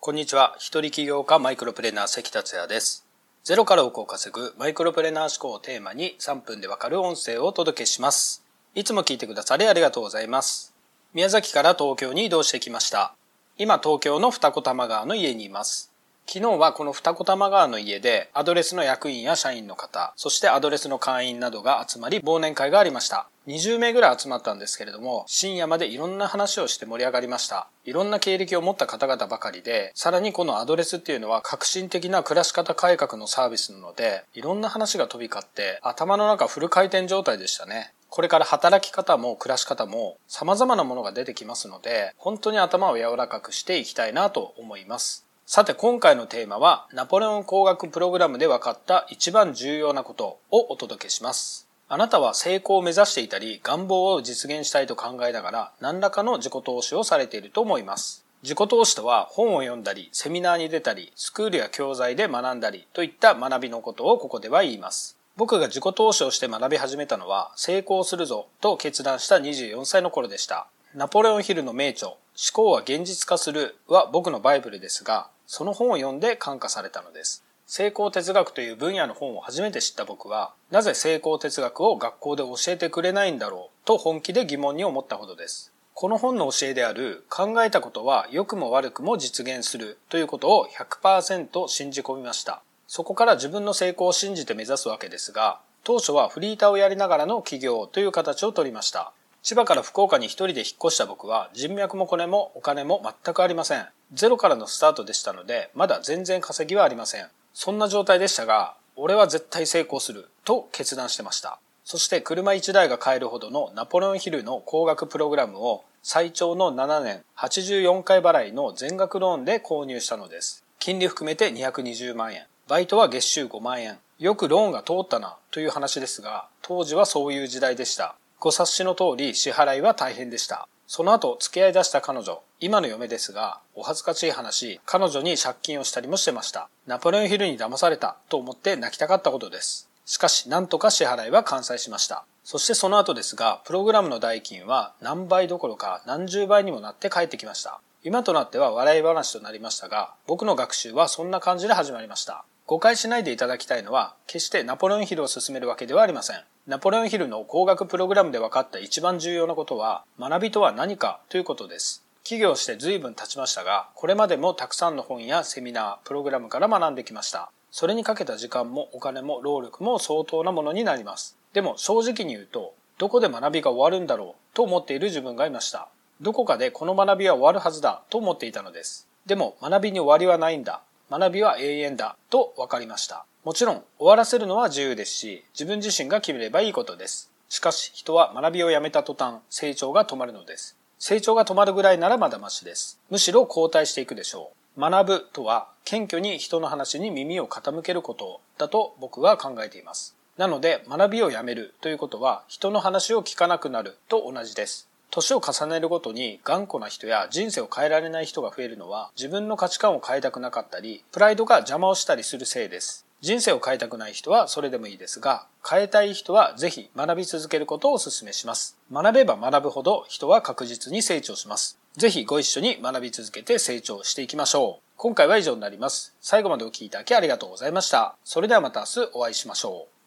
こんにちは。一人起業家マイクロプレーナー関達也です。ゼロから億を稼ぐマイクロプレーナー思考をテーマに3分でわかる音声をお届けします。いつも聞いてくださりありがとうございます。宮崎から東京に移動してきました。今東京の二子玉川の家にいます。昨日はこの二子玉川の家でアドレスの役員や社員の方、そしてアドレスの会員などが集まり忘年会がありました。20名ぐらい集まったんですけれども、深夜までいろんな話をして盛り上がりました。いろんな経歴を持った方々ばかりで、さらにこのアドレスっていうのは革新的な暮らし方改革のサービスなので、いろんな話が飛び交って、頭の中フル回転状態でしたね。これから働き方も暮らし方も様々なものが出てきますので、本当に頭を柔らかくしていきたいなと思います。さて今回のテーマはナポレオン工学プログラムで分かった一番重要なことをお届けします。あなたは成功を目指していたり願望を実現したいと考えながら何らかの自己投資をされていると思います。自己投資とは本を読んだり、セミナーに出たり、スクールや教材で学んだりといった学びのことをここでは言います。僕が自己投資をして学び始めたのは成功するぞと決断した24歳の頃でした。ナポレオンヒルの名著、思考は現実化するは僕のバイブルですが、その本を読んで感化されたのです。成功哲学という分野の本を初めて知った僕は、なぜ成功哲学を学校で教えてくれないんだろうと本気で疑問に思ったほどです。この本の教えである考えたことは良くも悪くも実現するということを100%信じ込みました。そこから自分の成功を信じて目指すわけですが、当初はフリーターをやりながらの起業という形をとりました。千葉から福岡に一人で引っ越した僕は人脈もコネもお金も全くありません。ゼロからのスタートでしたので、まだ全然稼ぎはありません。そんな状態でしたが、俺は絶対成功すると決断してました。そして車1台が買えるほどのナポレオンヒルの高額プログラムを最長の7年84回払いの全額ローンで購入したのです。金利含めて220万円。バイトは月収5万円。よくローンが通ったなという話ですが、当時はそういう時代でした。ご察しの通り支払いは大変でした。その後付き合い出した彼女、今の嫁ですが、お恥ずかしい話、彼女に借金をしたりもしてました。ナポレオンヒルに騙されたと思って泣きたかったことです。しかし、なんとか支払いは完済しました。そしてその後ですが、プログラムの代金は何倍どころか何十倍にもなって帰ってきました。今となっては笑い話となりましたが、僕の学習はそんな感じで始まりました。誤解しないでいただきたいのは、決してナポレオンヒルを進めるわけではありません。ナポレオンヒルの工学プログラムで分かった一番重要なことは、学びとは何かということです。起業して随分経ちましたが、これまでもたくさんの本やセミナー、プログラムから学んできました。それにかけた時間もお金も労力も相当なものになります。でも正直に言うと、どこで学びが終わるんだろうと思っている自分がいました。どこかでこの学びは終わるはずだと思っていたのです。でも学びに終わりはないんだ。学びは永遠だと分かりました。もちろん終わらせるのは自由ですし、自分自身が決めればいいことです。しかし人は学びをやめた途端、成長が止まるのです。成長が止まるぐらいならまだマシです。むしろ後退していくでしょう。学ぶとは謙虚に人の話に耳を傾けることだと僕は考えています。なので学びをやめるということは人の話を聞かなくなると同じです。年を重ねるごとに頑固な人や人生を変えられない人が増えるのは自分の価値観を変えたくなかったり、プライドが邪魔をしたりするせいです。人生を変えたくない人はそれでもいいですが、変えたい人はぜひ学び続けることをお勧めします。学べば学ぶほど人は確実に成長します。ぜひご一緒に学び続けて成長していきましょう。今回は以上になります。最後までお聴きいただきありがとうございました。それではまた明日お会いしましょう。